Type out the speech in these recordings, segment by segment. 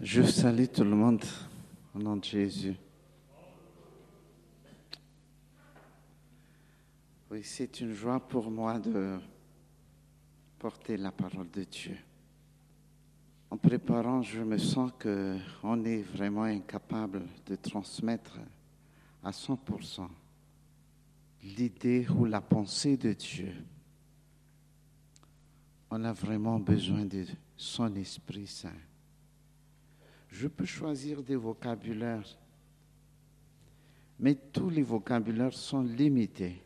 Je salue tout le monde au nom de Jésus. Oui, c'est une joie pour moi de porter la parole de Dieu. En préparant, je me sens qu'on est vraiment incapable de transmettre à 100% l'idée ou la pensée de Dieu. On a vraiment besoin de son Esprit Saint. Je peux choisir des vocabulaires, mais tous les vocabulaires sont limités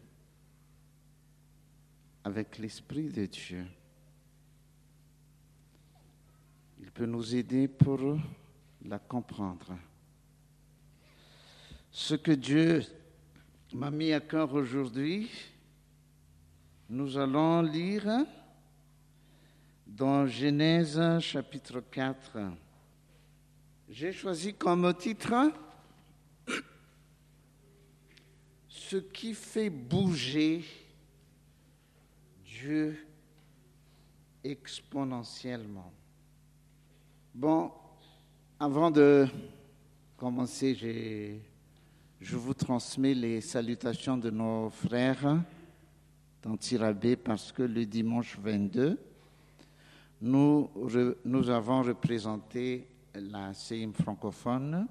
avec l'Esprit de Dieu. Il peut nous aider pour la comprendre. Ce que Dieu m'a mis à cœur aujourd'hui, nous allons lire dans Genèse chapitre 4. J'ai choisi comme titre Ce qui fait bouger Dieu exponentiellement. Bon, avant de commencer, je vous transmets les salutations de nos frères d'Antirabé parce que le dimanche 22, nous, nous avons représenté la CIM francophone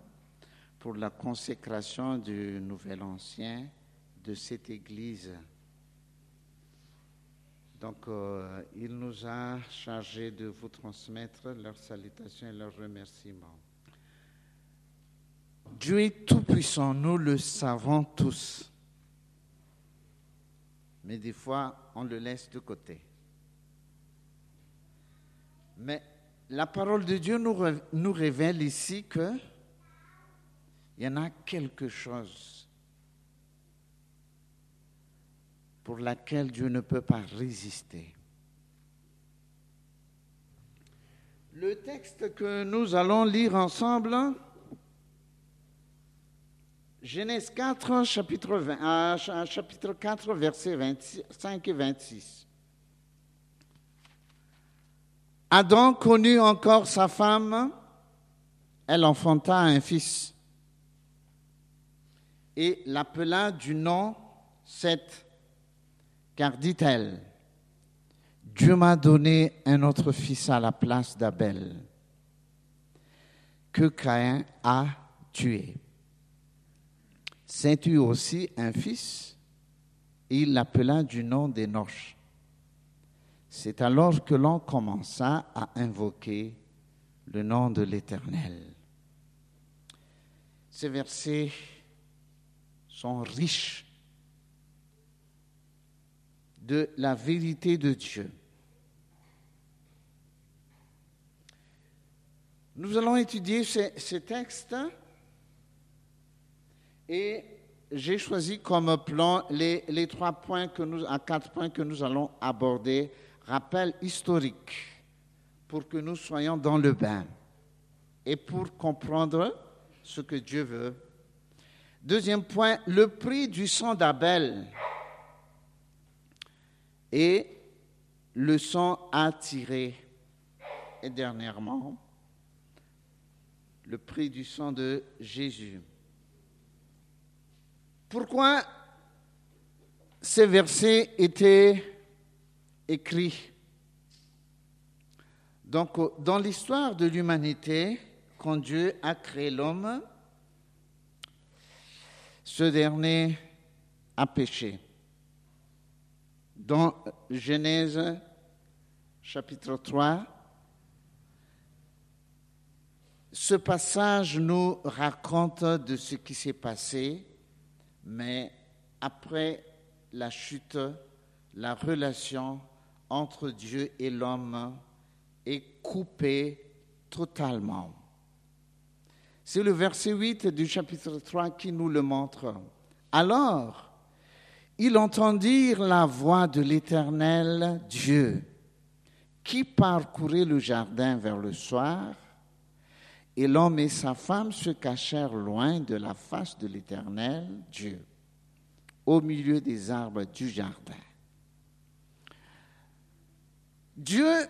pour la consécration du Nouvel Ancien de cette Église. Donc, euh, il nous a chargé de vous transmettre leurs salutations et leurs remerciements. Dieu est tout-puissant, nous le savons tous. Mais des fois, on le laisse de côté. Mais la parole de Dieu nous, révèle ici que il y en a quelque chose pour laquelle Dieu ne peut pas résister. Le texte que nous allons lire ensemble, Genèse 4, chapitre, 20, chapitre 4, versets 25 et 26. Adam connut encore sa femme, elle enfanta un fils et l'appela du nom Seth, car dit-elle, Dieu m'a donné un autre fils à la place d'Abel, que Caïn a tué. Saint eut aussi un fils, et il l'appela du nom d'Enoch. C'est alors que l'on commença à invoquer le nom de l'Éternel. Ces versets sont riches de la vérité de Dieu. Nous allons étudier ces, textes et j'ai choisi comme plan les, trois points que à quatre points que nous allons aborder rappel historique pour que nous soyons dans le bain et pour comprendre ce que Dieu veut. Deuxième point, le prix du sang d'Abel et le sang attiré. Et dernièrement, le prix du sang de Jésus. Pourquoi ces versets étaient écrit. Donc, dans l'histoire de l'humanité, quand Dieu a créé l'homme, ce dernier a péché. Dans Genèse chapitre 3, ce passage nous raconte de ce qui s'est passé, mais après la chute, la relation entre Dieu et l'homme est coupé totalement. C'est le verset 8 du chapitre 3 qui nous le montre. Alors, ils entendirent la voix de l'Éternel Dieu qui parcourait le jardin vers le soir, et l'homme et sa femme se cachèrent loin de la face de l'Éternel Dieu, au milieu des arbres du jardin. Dieu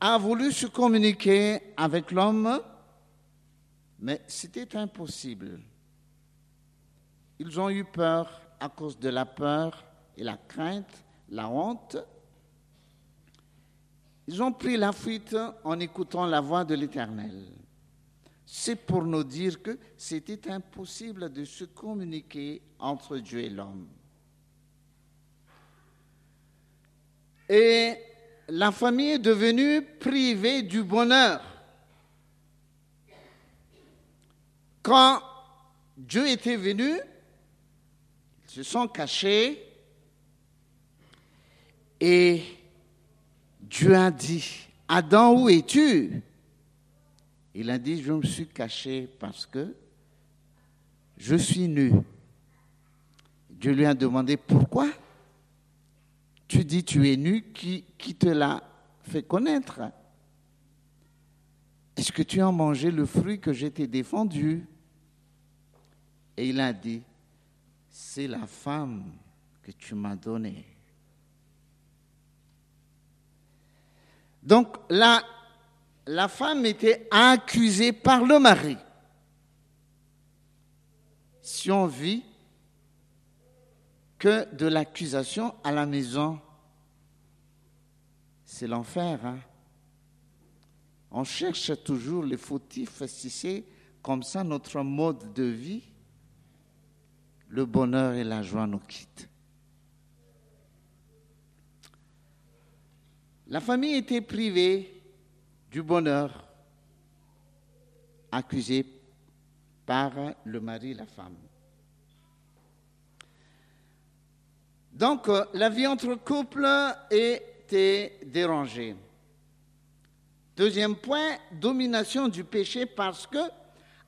a voulu se communiquer avec l'homme Mais c'était impossible. Ils ont eu peur à cause de la peur et la crainte, la honte. Ils ont pris la fuite en écoutant la voix de l'Éternel. C'est pour nous dire que c'était impossible de se communiquer entre Dieu et l'homme. Et la famille est devenue privée du bonheur. Quand Dieu était venu, ils se sont cachés et Dieu a dit, Adam, où es-tu? Il a dit, je me suis caché parce que je suis nu. Dieu lui a demandé, pourquoi? Tu dis, tu es nu, qui, qui te l'a fait connaître? Est-ce que tu as mangé le fruit que je t'ai défendu? Et il a dit, c'est la femme que tu m'as donnée. Donc la, la femme était accusée par le mari. Si on vit que de l'accusation à la maison, c'est l'enfer. Hein? On cherche toujours les fautifs, si c'est comme ça notre mode de vie, le bonheur et la joie nous quittent. La famille était privée du bonheur, accusée par le mari et la femme. Donc, euh, la vie entre couples était dérangée. Deuxième point, domination du péché parce que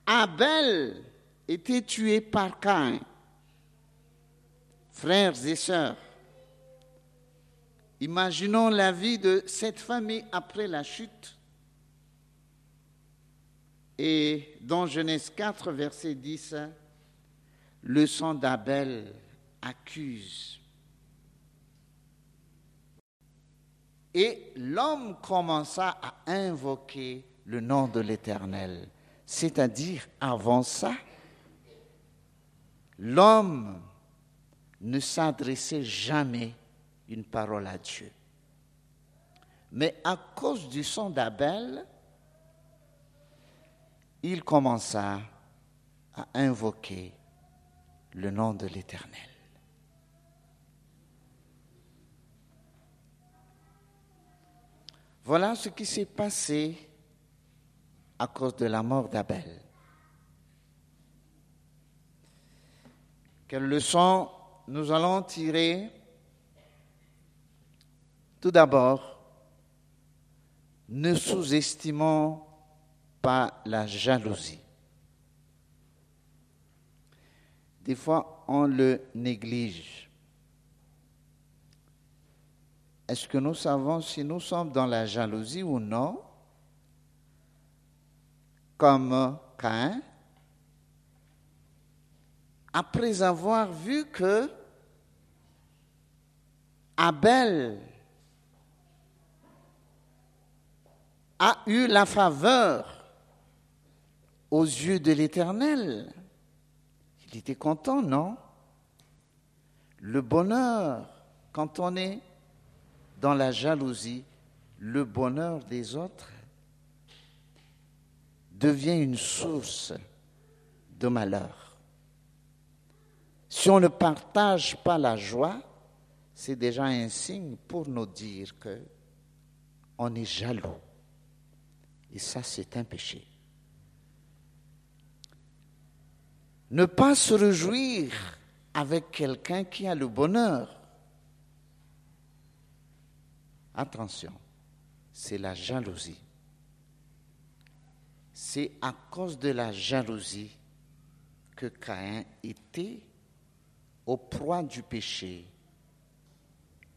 Abel était tué par Cain. Frères et sœurs, Imaginons la vie de cette famille après la chute. Et dans Genèse 4, verset 10, le sang d'Abel accuse. Et l'homme commença à invoquer le nom de l'Éternel. C'est-à-dire, avant ça, l'homme ne s'adressait jamais une parole à Dieu. Mais à cause du sang d'Abel, il commença à invoquer le nom de l'Éternel. Voilà ce qui s'est passé à cause de la mort d'Abel. Quelle leçon nous allons tirer? Tout d'abord, ne sous-estimons pas la jalousie. Des fois, on le néglige. Est-ce que nous savons si nous sommes dans la jalousie ou non? Comme Cain, après avoir vu que Abel a eu la faveur aux yeux de l'Éternel. Il était content, non? Le bonheur, quand on est dans la jalousie, le bonheur des autres devient une source de malheur. Si on ne partage pas la joie, c'est déjà un signe pour nous dire que on est jaloux. Et ça, c'est un péché. Ne pas se réjouir avec quelqu'un qui a le bonheur. Attention, c'est la jalousie. C'est à cause de la jalousie que Caïn était au proie du péché.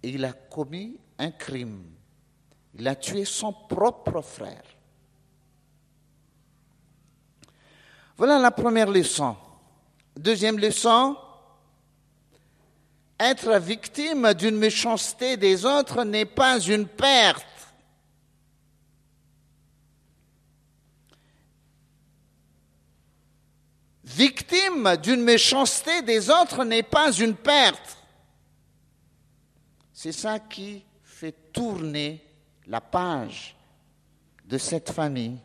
Et il a commis un crime. Il a tué son propre frère. Voilà la première leçon. Deuxième leçon, être victime d'une méchanceté des autres n'est pas une perte. crime d'une méchanceté des autres n'est pas une perte. C'est ça qui fait tourner la page de cette famille.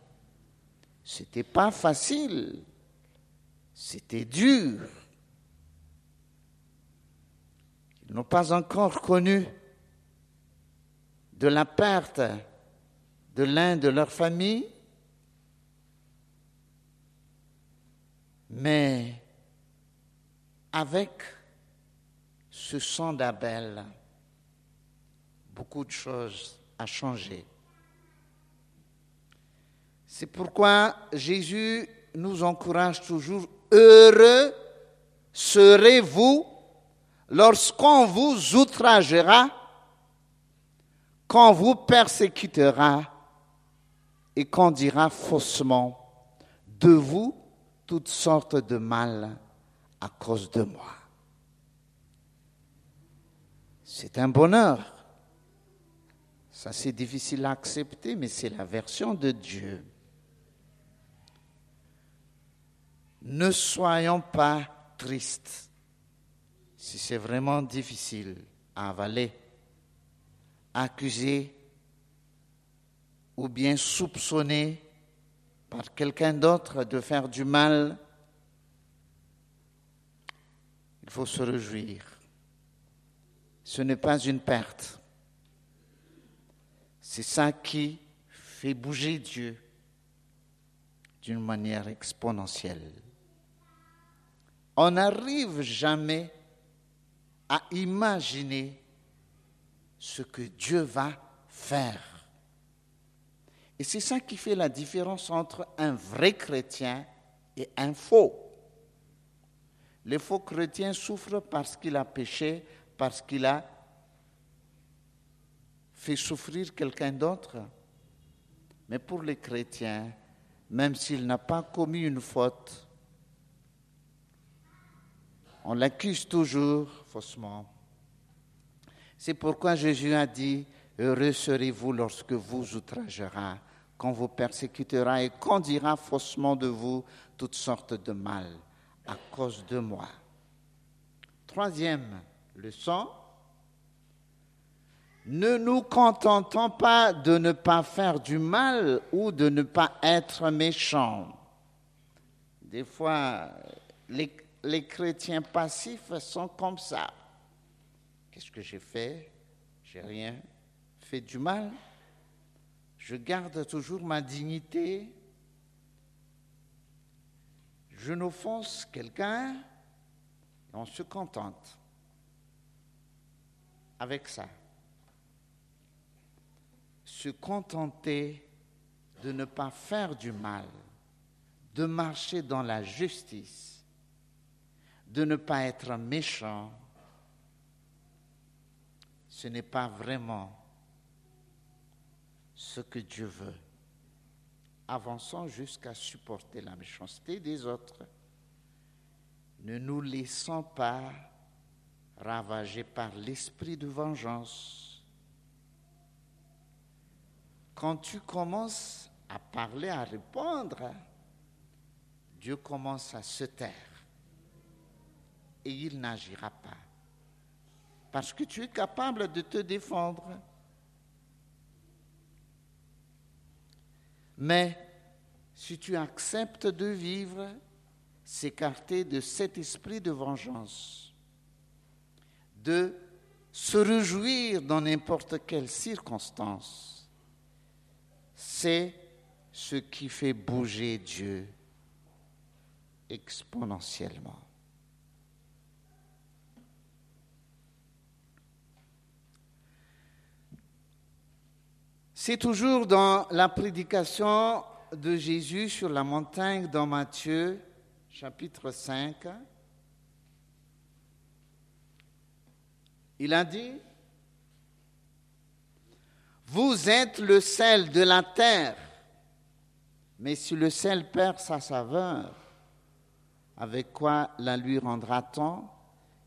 C'était pas facile, c'était dur. Ils n'ont pas encore connu de la perte de l'un de leurs familles, mais avec ce sang d'Abel, beaucoup de choses ont changé. C'est pourquoi Jésus nous encourage toujours, heureux serez-vous lorsqu'on vous outragera, qu'on vous persécutera et qu'on dira faussement de vous toutes sortes de mal à cause de moi. C'est un bonheur. Ça, c'est difficile à accepter, mais c'est la version de Dieu. Ne soyons pas tristes si c'est vraiment difficile à avaler, accuser ou bien soupçonner par quelqu'un d'autre de faire du mal, il faut se réjouir. Ce n'est pas une perte. C'est ça qui fait bouger Dieu d'une manière exponentielle. On n'arrive jamais à imaginer ce que Dieu va faire. Et c'est ça qui fait la différence entre un vrai chrétien et un faux. Les faux chrétiens souffrent parce qu'il a péché, parce qu'il a fait souffrir quelqu'un d'autre. Mais pour les chrétiens, même s'il n'a pas commis une faute, on l'accuse toujours faussement. C'est pourquoi Jésus a dit, Heureux serez-vous lorsque vous outragera, qu'on vous persécutera et qu'on dira faussement de vous toutes sortes de mal à cause de moi. Troisième leçon, ne nous contentons pas de ne pas faire du mal ou de ne pas être méchants. Des fois, les, les chrétiens passifs sont comme ça. Qu'est-ce que j'ai fait? J'ai rien fait du mal. Je garde toujours ma dignité. Je n'offense quelqu'un. On se contente avec ça. Se contenter de ne pas faire du mal, de marcher dans la justice, de ne pas être méchant, ce n'est pas vraiment ce que Dieu veut. Avançons jusqu'à supporter la méchanceté des autres. Ne nous laissons pas ravager par l'esprit de vengeance. Quand tu commences à parler, à répondre, Dieu commence à se taire et il n'agira pas. Parce que tu es capable de te défendre. Mais si tu acceptes de vivre, s'écarter de cet esprit de vengeance, de se réjouir dans n'importe quelle circonstance, c'est ce qui fait bouger Dieu exponentiellement. C'est toujours dans la prédication de Jésus sur la montagne dans Matthieu chapitre 5. Il a dit, vous êtes le sel de la terre, mais si le sel perd sa saveur, avec quoi la lui rendra-t-on?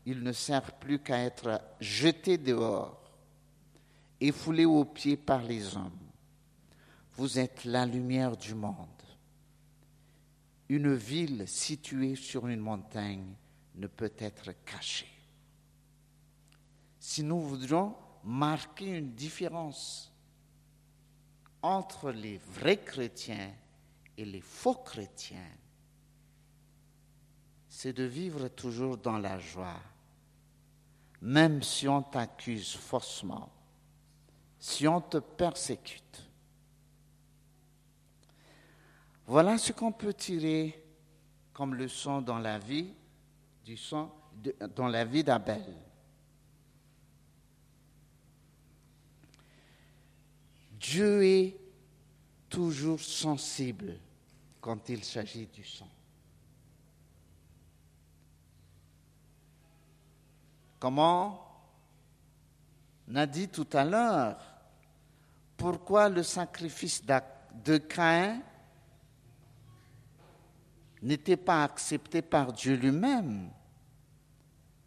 Il ne sert plus qu'à être jeté dehors et foulé aux pieds par les hommes. Vous êtes la lumière du monde. une ville située sur une montagne ne peut être cachée. Si nous voudrions marquer une différence entre les vrais chrétiens et les faux chrétiens, c'est de vivre toujours dans la joie, même si on t'accuse faussement, si on te persécute. Voilà ce qu'on peut tirer comme leçon dans la vie sang, dans la vie d'Abel. Dieu est toujours sensible quand il s'agit du sang. Comment? On a dit tout à l'heure, pourquoi le sacrifice de Caïn n'était pas accepté par Dieu lui-même?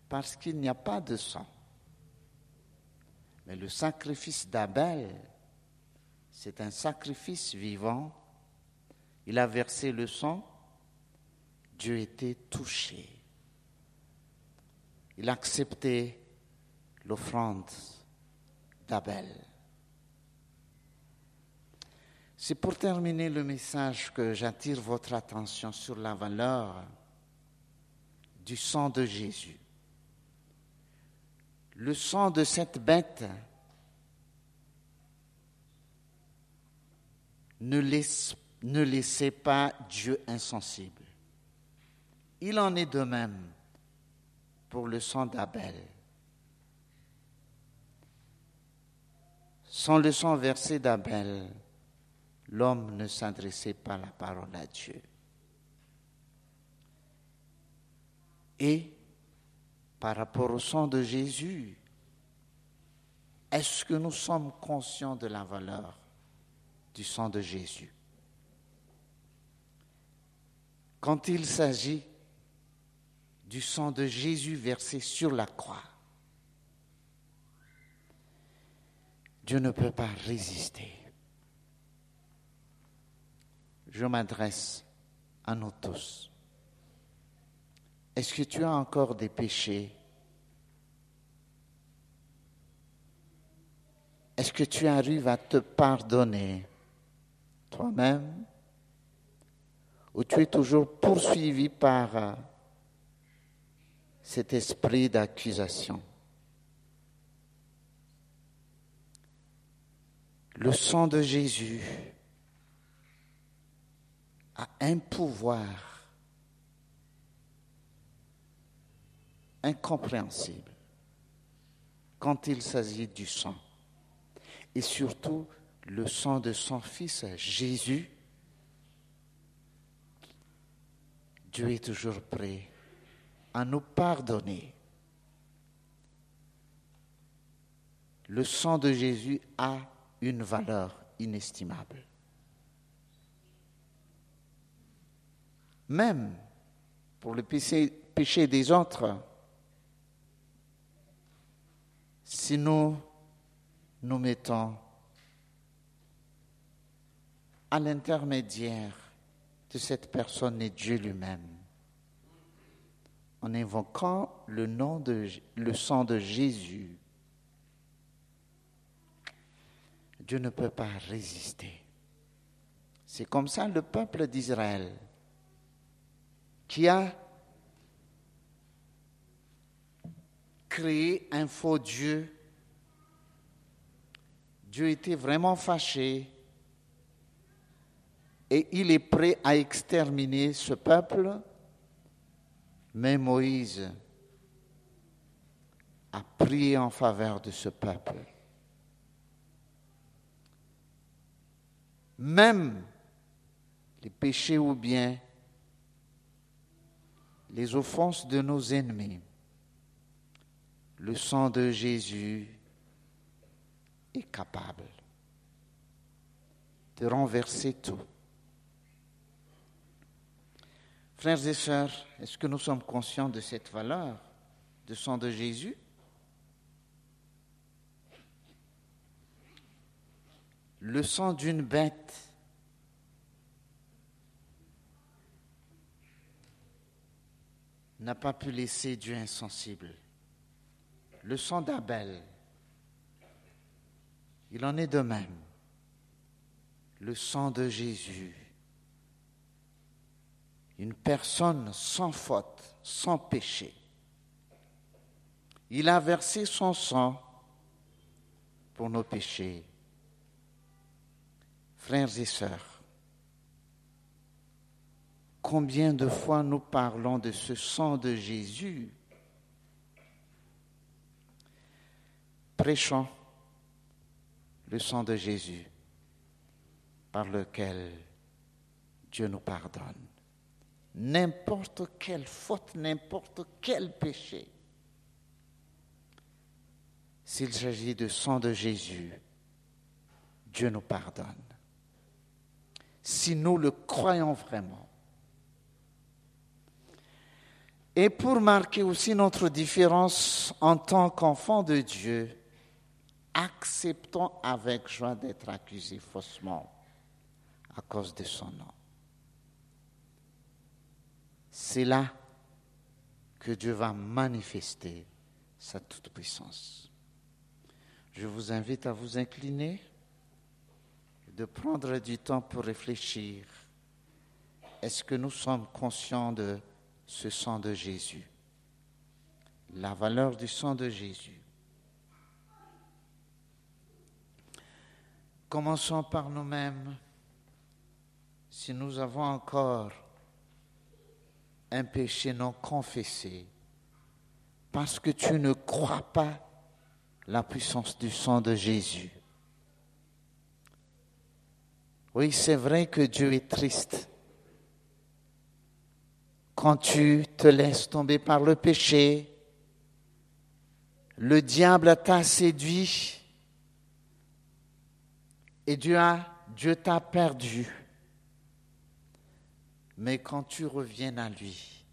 Parce qu'il n'y a pas de sang. Mais le sacrifice d'Abel, c'est un sacrifice vivant. Il a versé le sang. Dieu était touché. Il a accepté l'offrande d'Abel. C'est pour terminer le message que j'attire votre attention sur la valeur du sang de Jésus. Le sang de cette bête ne, laisse, laissez pas Dieu insensible. Il en est de même pour le sang d'Abel. Sans le sang versé d'Abel, l'homme ne s'adressait pas la parole à Dieu. Et par rapport au sang de Jésus, est-ce que nous sommes conscients de la valeur du sang de Jésus? Quand il s'agit du sang de Jésus versé sur la croix, Dieu ne peut pas résister. Je m'adresse à nous tous. Est-ce que tu as encore des péchés? Est-ce que tu arrives à te pardonner toi-même? Ou tu es toujours poursuivi par euh, cet esprit d'accusation? Le sang de Jésus a un pouvoir incompréhensible quand il s'agit du sang. Et surtout, le sang de son Fils Jésus, Dieu est toujours prêt à nous pardonner. Le sang de Jésus a une valeur inestimable. Même pour le péché, des autres, si nous nous mettons à l'intermédiaire de cette personne est Dieu lui-même. En invoquant le nom de le sang de Jésus, Dieu ne peut pas résister. C'est comme ça le peuple d'Israël qui a créé un faux Dieu. Dieu était vraiment fâché et il est prêt à exterminer ce peuple, mais Moïse a prié en faveur de ce peuple. Même les péchés ou bien les offenses de nos ennemis, le sang de Jésus est capable de renverser tout. Frères et sœurs, est-ce que nous sommes conscients de cette valeur de sang de Jésus? Le sang d'une bête n'a pas pu laisser Dieu insensible. Le sang d'Abel, il en est de même. Le sang de Jésus, une personne sans faute, sans péché. Il a versé son sang pour nos péchés. Frères et sœurs, combien de fois nous parlons de ce sang de Jésus? Prêchons le sang de Jésus par lequel Dieu nous pardonne. N'importe quelle faute, n'importe quel péché. S'il s'agit du sang de Jésus, Dieu nous pardonne. Si nous le croyons vraiment. Et pour marquer aussi notre différence en tant qu'enfant de Dieu, acceptons avec joie d'être accusés faussement à cause de son nom. C'est là que Dieu va manifester sa toute-puissance. Je vous invite à vous incliner, de prendre du temps pour réfléchir. Est-ce que nous sommes conscients de ce sang de Jésus, la valeur du sang de Jésus Commençons par nous-mêmes. Si nous avons encore un péché non confessé, parce que tu ne crois pas la puissance du sang de Jésus. Oui, c'est vrai que Dieu est triste quand tu te laisses tomber par le péché. Le diable t'a séduit et Dieu Dieu t'a perdu. Mais quand tu reviens à lui,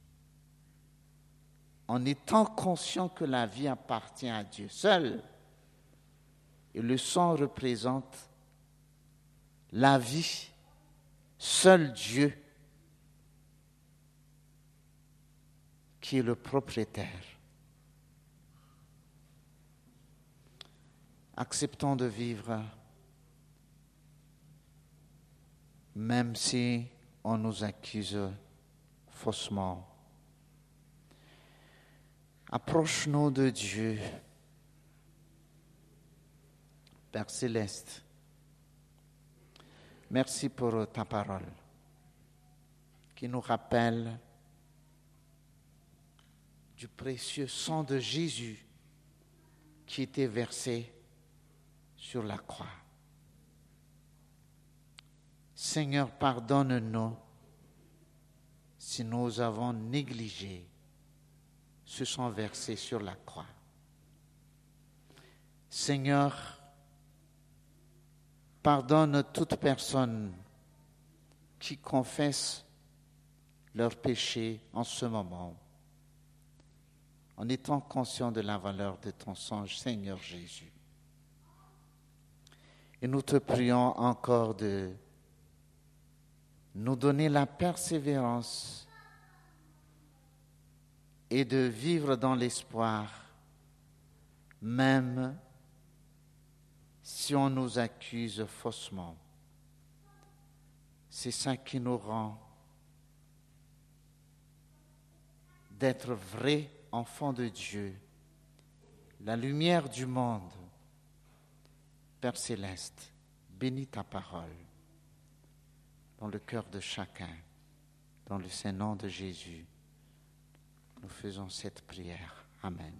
en étant conscient que la vie appartient à Dieu seul, et le sang représente la vie, seul Dieu qui est le propriétaire. Acceptons de vivre même si on nous accuse faussement. Approche-nous de Dieu, Père céleste. Merci pour ta parole qui nous rappelle du précieux sang de Jésus qui était versé sur la croix. Seigneur, pardonne-nous si nous avons négligé ce sang versé sur la croix. Seigneur, pardonne toute personne qui confesse leur péché en ce moment, en étant conscient de la valeur de ton sang, Seigneur Jésus. Et nous te prions encore de nous donner la persévérance et de vivre dans l'espoir, même si on nous accuse faussement. C'est ça qui nous rend d'être vrais enfants de Dieu, la lumière du monde. Père céleste, bénis ta parole dans le cœur de chacun, dans le Saint-Nom de Jésus. Nous faisons cette prière. Amen.